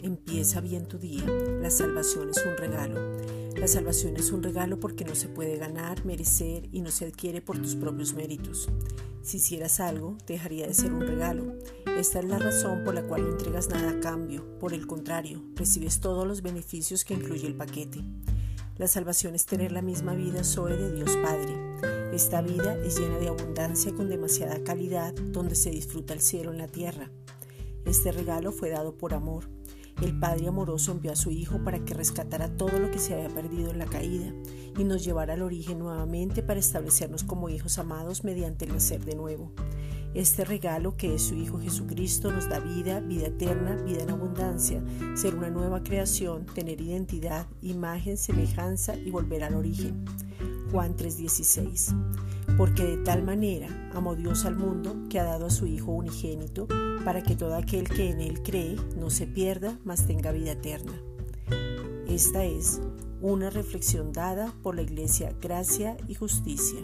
Empieza bien tu día. La salvación es un regalo. La salvación es un regalo porque no se puede ganar, merecer y no se adquiere por tus propios méritos. Si hicieras algo, dejaría de ser un regalo. Esta es la razón por la cual no entregas nada a cambio. Por el contrario, recibes todos los beneficios que incluye el paquete. La salvación es tener la misma vida Zoe de Dios Padre. Esta vida es llena de abundancia con demasiada calidad donde se disfruta el cielo en la tierra. Este regalo fue dado por amor. El Padre amoroso envió a su Hijo para que rescatara todo lo que se había perdido en la caída y nos llevara al origen nuevamente para establecernos como hijos amados mediante el nacer de nuevo. Este regalo que es su Hijo Jesucristo nos da vida, vida eterna, vida en abundancia, ser una nueva creación, tener identidad, imagen, semejanza y volver al origen. Juan 3:16 porque de tal manera amó Dios al mundo que ha dado a su Hijo unigénito, para que todo aquel que en Él cree no se pierda, mas tenga vida eterna. Esta es una reflexión dada por la Iglesia Gracia y Justicia.